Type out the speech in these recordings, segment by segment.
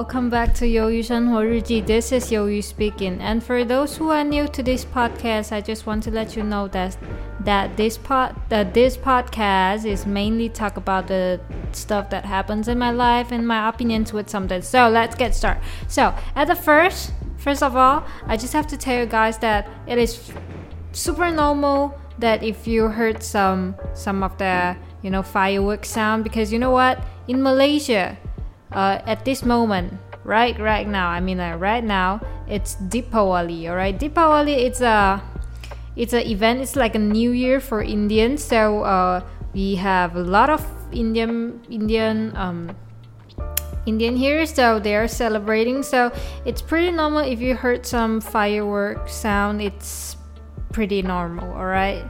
welcome back to Yoyu Shanho Riji. This is Yoyu speaking. And for those who are new to this podcast, I just want to let you know that that this pod that this podcast is mainly talk about the stuff that happens in my life and my opinions with something. So let's get started. So at the first, first of all, I just have to tell you guys that it is super normal that if you heard some some of the you know fireworks sound because you know what in Malaysia uh, at this moment right right now i mean like right now it's Deepawali all right Deepawali it's a it's an event it's like a new year for indians so uh, we have a lot of indian indian um, indian here so they are celebrating so it's pretty normal. If you heard some fireworks sound it's pretty normal all right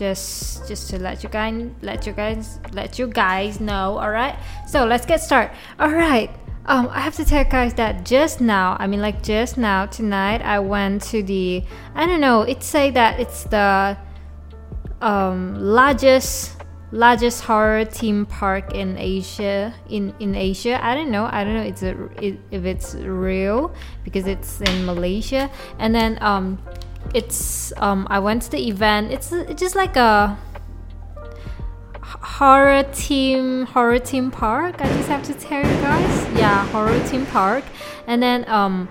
just just to let you guys let you guys let you guys know all right so let's get started all right um i have to tell you guys that just now i mean like just now tonight i went to the i don't know it say that it's the um largest largest horror theme park in asia in in asia. I don't know i don't know it's a, it, if it's real because it's in malaysia. And then um it's um I went to the event. It's, it's just like a horror team horror team park. I just have to tell you guys. Yeah, horror team park. And then um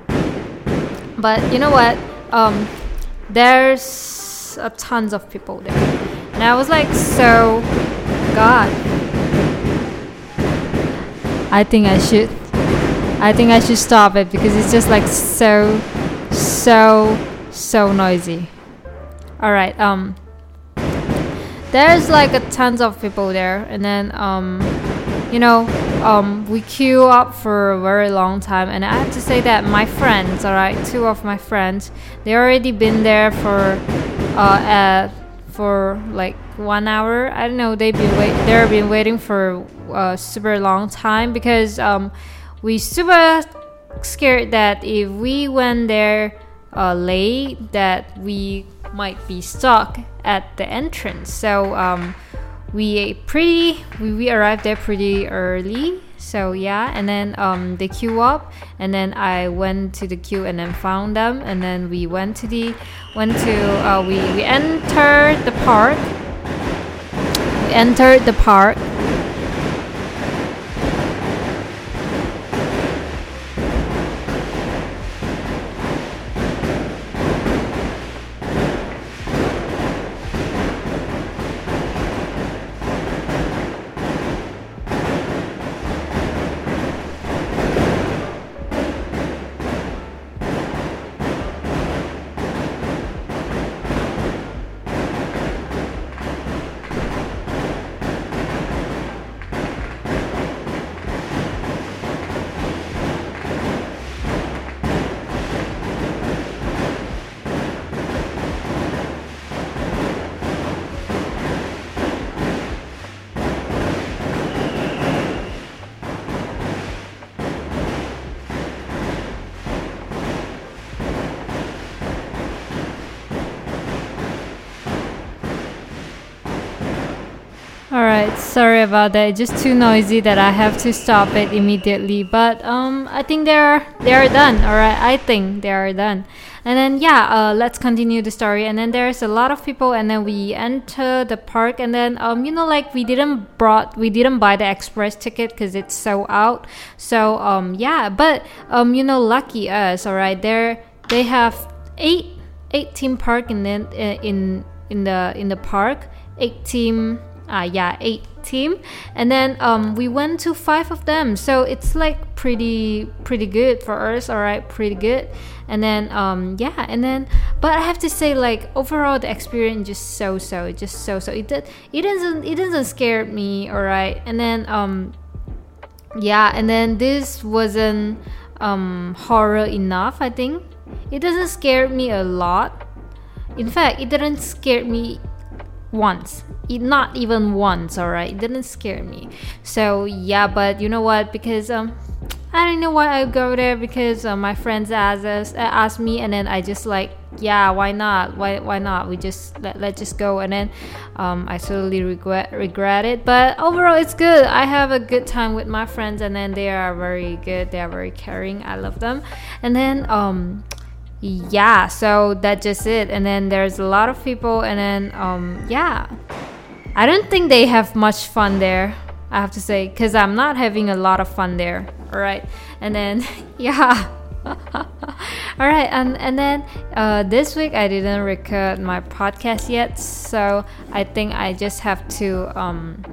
but you know what? Um there's a tons of people there. And I was like so god. I think I should I think I should stop it because it's just like so so so noisy. All right. Um. There's like a tons of people there, and then um, you know, um, we queue up for a very long time, and I have to say that my friends, all right, two of my friends, they already been there for uh, at for like one hour. I don't know. They've been wait. They've been waiting for a super long time because um, we super scared that if we went there uh, late that we might be stuck at the entrance. So um, we pretty we, we arrived there pretty early. So yeah, and then um, they queue up, and then I went to the queue and then found them, and then we went to the went to uh, we we entered the park. We entered the park sorry about that. It's just too noisy that I have to stop it immediately. But um, I think they are they are done. Alright, I think they are done. And then yeah, uh, let's continue the story. And then there's a lot of people, and then we enter the park, and then um, you know, like we didn't brought we didn't buy the express ticket because it's so out. So um, yeah, but um, you know, lucky us. Alright, there they have eight eight team park in the, in in the in the park, eight team uh, yeah, eight team, and then um, we went to five of them. So it's like pretty pretty good for us. All right, pretty good. And then um, yeah, and then but I have to say like overall the experience just so so just so so it did it doesn't it doesn't scare me. All right, and then um, yeah, and then this wasn't um horror enough. I think it doesn't scare me a lot. In fact, it didn't scare me once. Not even once all right it didn't scare me. So yeah but you know what? Because um I don't know why I go there because uh, my friends asked us uh, asked me and then I just like yeah why not? Why why not? We just let, let just go and then um, i totally regret regret it. But overall it's good. I have a good time with my friends and then they are very good. They are very caring. I love them. And then um yeah so that's just it. And then there's a lot of people and then um yeah. I don't think they have much fun there i have to say because i'm not having a lot of fun there. All right and then yeah. All right and and then uh, this week i didn't record my podcast yet so i think i just have to um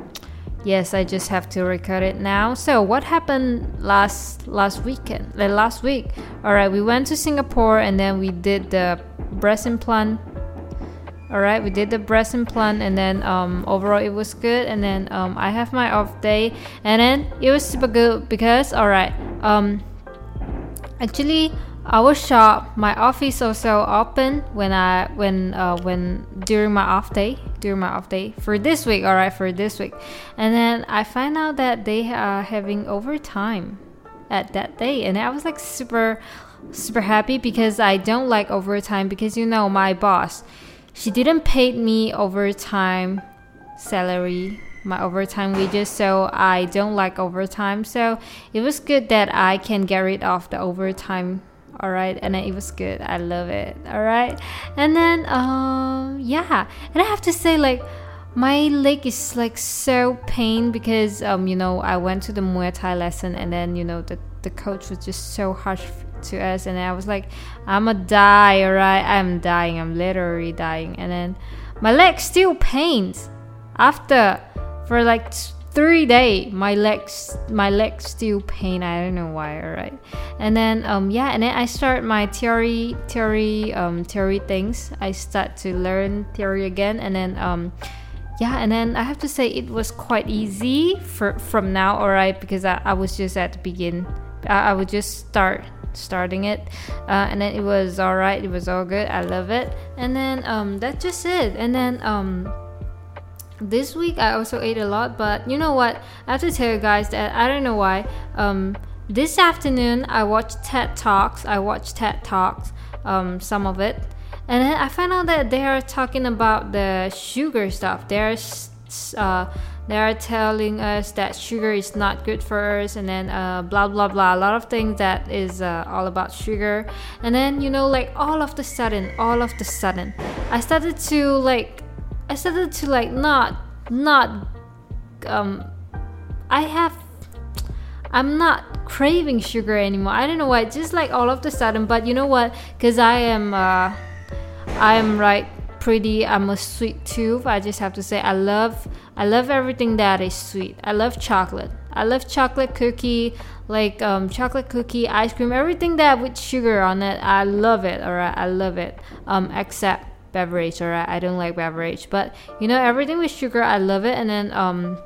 yes i just have to record it now. So what happened last last weekend like last week? All right we went to singapore and then we did the breast implant. All right we did the breast implant and then um, overall it was good. And then um, i have my off day. And then it was super good because all right um, actually our shop my office also open when i when uh, when during my off day during my off day. For this week all right for this week. And then i find out that they are having overtime at that day. And i was like super super happy because i don't like overtime because you know my boss she didn't pay me overtime salary my overtime wages so i don't like overtime. So it was good that i can get rid of the overtime all right and then it was good. I love it. All right and then um yeah and i have to say like my leg is like so pain because um you know i went to the muay thai lesson and then you know the the coach was just so harsh to us and i was like i'm a die all right? I'm dying. I'm literally dying. And then my leg still pains after for like three day my legs my legs still pain. I don't know why all right and then um yeah and then i start my theory theory um theory things. I start to learn theory again and then um yeah and then i have to say it was quite easy for from now all right because i, I was just at the begin I, I would just start starting it uh, and then it was all right it was all good i love it. And then um that's just it. And then um this week I also ate a lot, but you know what? I have to tell you guys that I don't know why. Um, this afternoon I watched TED Talks. I watched TED Talks, um, some of it, and then I found out that they are talking about the sugar stuff. They're uh, they are telling us that sugar is not good for us, and then uh, blah blah blah. A lot of things that is uh, all about sugar, and then you know, like all of the sudden, all of the sudden, I started to like I started to like not not um I have I'm not craving sugar anymore. I don't know why. Just like all of the sudden, but you know what? Because I am uh I am like pretty I'm a sweet tooth. I just have to say I love I love everything that is sweet. I love chocolate. I love chocolate cookie, like um, chocolate cookie, ice cream, everything that with sugar on it. I love it. Alright, I love it. Um, except beverage or I don't like beverage but you know everything with sugar I love it and then um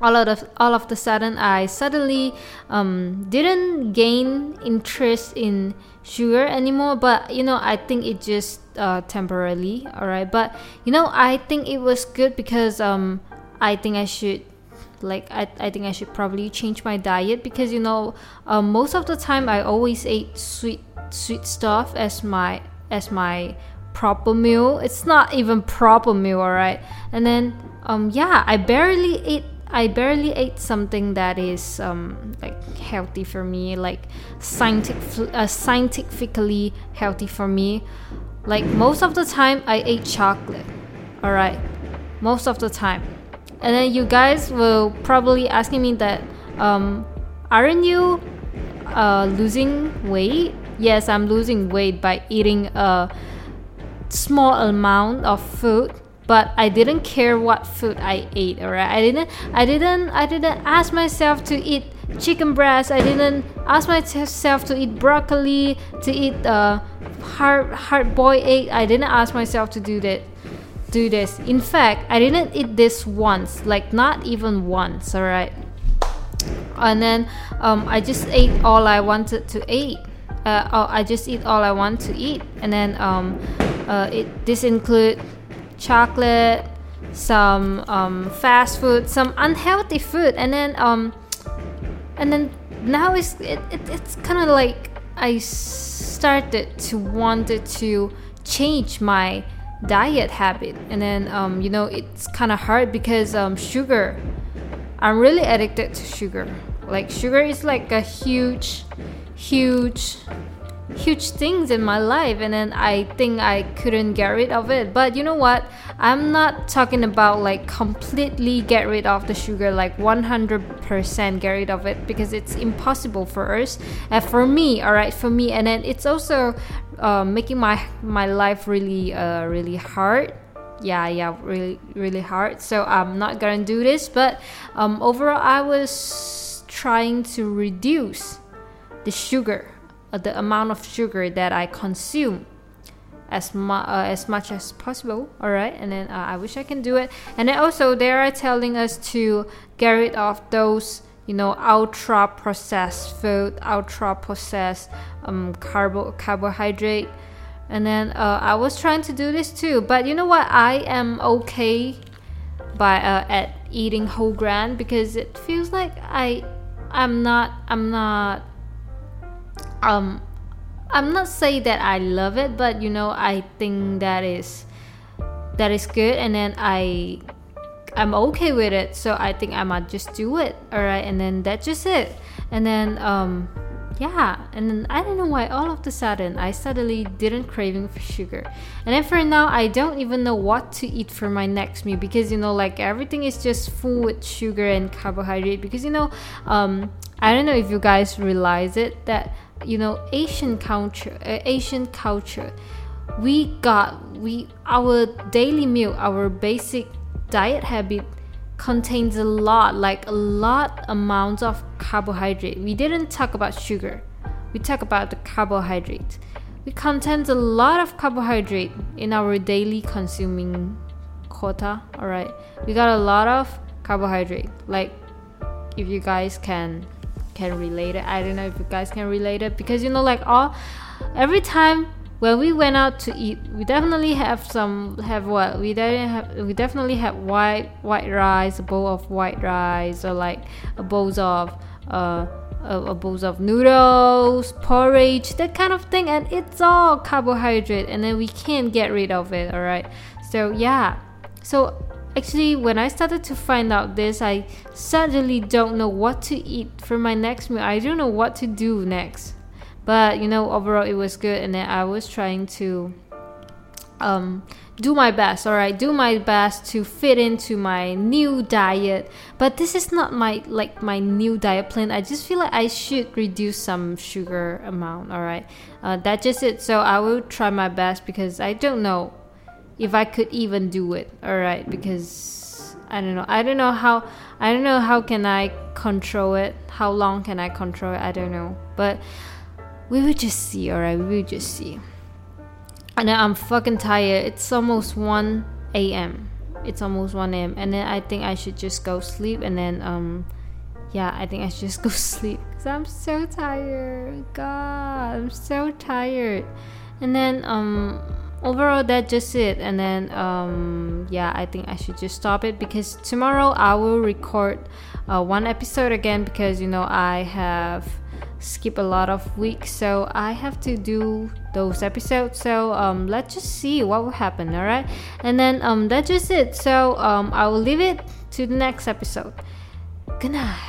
all of all of the sudden I suddenly um, didn't gain interest in sugar anymore but you know I think it just uh, temporarily alright? But you know I think it was good because um, I think I should like I, I think I should probably change my diet because you know um, most of the time I always ate sweet sweet stuff as my as my proper meal. It's not even proper meal, alright. And then um yeah, I barely ate I barely ate something that is um like healthy for me, like scientific uh, scientifically healthy for me. Like most of the time I ate chocolate. Alright. Most of the time. And then you guys will probably asking me that um aren't you uh, losing weight? Yes, I'm losing weight by eating uh small amount of food but I didn't care what food I ate. Alright, I didn't, I didn't, I didn't ask myself to eat chicken breast. I didn't ask myself to eat broccoli, to eat uh, hard hard boiled egg. I didn't ask myself to do that. Do this. In fact, I didn't eat this once, like not even once. Alright, and then um, I just ate all I wanted to eat. Uh, oh, I just eat all I want to eat, and then um, uh, it this include chocolate, some um, fast food, some unhealthy food, and then um, and then now it's it, it it's kind of like I started to wanted to change my diet habit. And then um, you know it's kind of hard because um, sugar i'm really addicted to sugar. Like sugar is like a huge huge huge things in my life and then i think i couldn't get rid of it. But you know what? I'm not talking about like completely get rid of the sugar like 100% get rid of it because it's impossible for us and for me all right for me. And then it's also uh, making my my life really uh, really hard. Yeah yeah really really hard. So i'm not gonna do this but um, overall i was trying to reduce the sugar the amount of sugar that I consume as, mu- uh, as much as possible all right and then uh, i wish i can do it. And then also they are telling us to get rid of those you know ultra processed food ultra processed um, carbo carbohydrate. And then uh, i was trying to do this too but you know what? I am okay by uh, at eating whole grain because it feels like i i'm not i'm not um i'm not saying that i love it but you know i think that is that is good and then i i'm okay with it so i think i might just do it all right and then that's just it. And then um yeah and then i don't know why all of the sudden i suddenly didn't craving for sugar. And then for now i don't even know what to eat for my next meal because you know like everything is just full with sugar and carbohydrate because you know um i don't know if you guys realize it that you know asian culture uh, asian culture. We got we our daily meal our basic diet habit contains a lot like a lot amounts of carbohydrate. We didn't talk about sugar. We talk about the carbohydrate. We contain a lot of carbohydrate in our daily consuming quota all right we got a lot of carbohydrate. Like if you guys can can relate it. I don't know if you guys can relate it because you know, like all every time when we went out to eat, we definitely have some have what we definitely have we definitely have white white rice, a bowl of white rice, or like a bowl of uh a, a bowls of noodles, porridge, that kind of thing, and it's all carbohydrate, and then we can't get rid of it. All right, so yeah, so Actually, when I started to find out this, I suddenly don't know what to eat for my next meal. I don't know what to do next. But you know, overall it was good and I was trying to um do my best, all right? Do my best to fit into my new diet. But this is not my like my new diet plan. I just feel like I should reduce some sugar amount, all right? Uh, that's just it. So I will try my best because I don't know if I could even do it. All right, because I don't know. I don't know how. I don't know how can I control it. How long can I control it? I don't know. But we will just see. All right, we will just see. And I'm fucking tired. It's almost one a.m. It's almost one a.m. And then I think I should just go sleep. And then um, yeah, I think I should just go sleep because I'm so tired. God, I'm so tired. And then um overall that's just it. And then um, yeah i think i should just stop it because tomorrow i will record uh, one episode again because you know i have skipped a lot of weeks so i have to do those episodes. So um, let's just see what will happen all right and then um, that's just it. So um, i will leave it to the next episode. Good night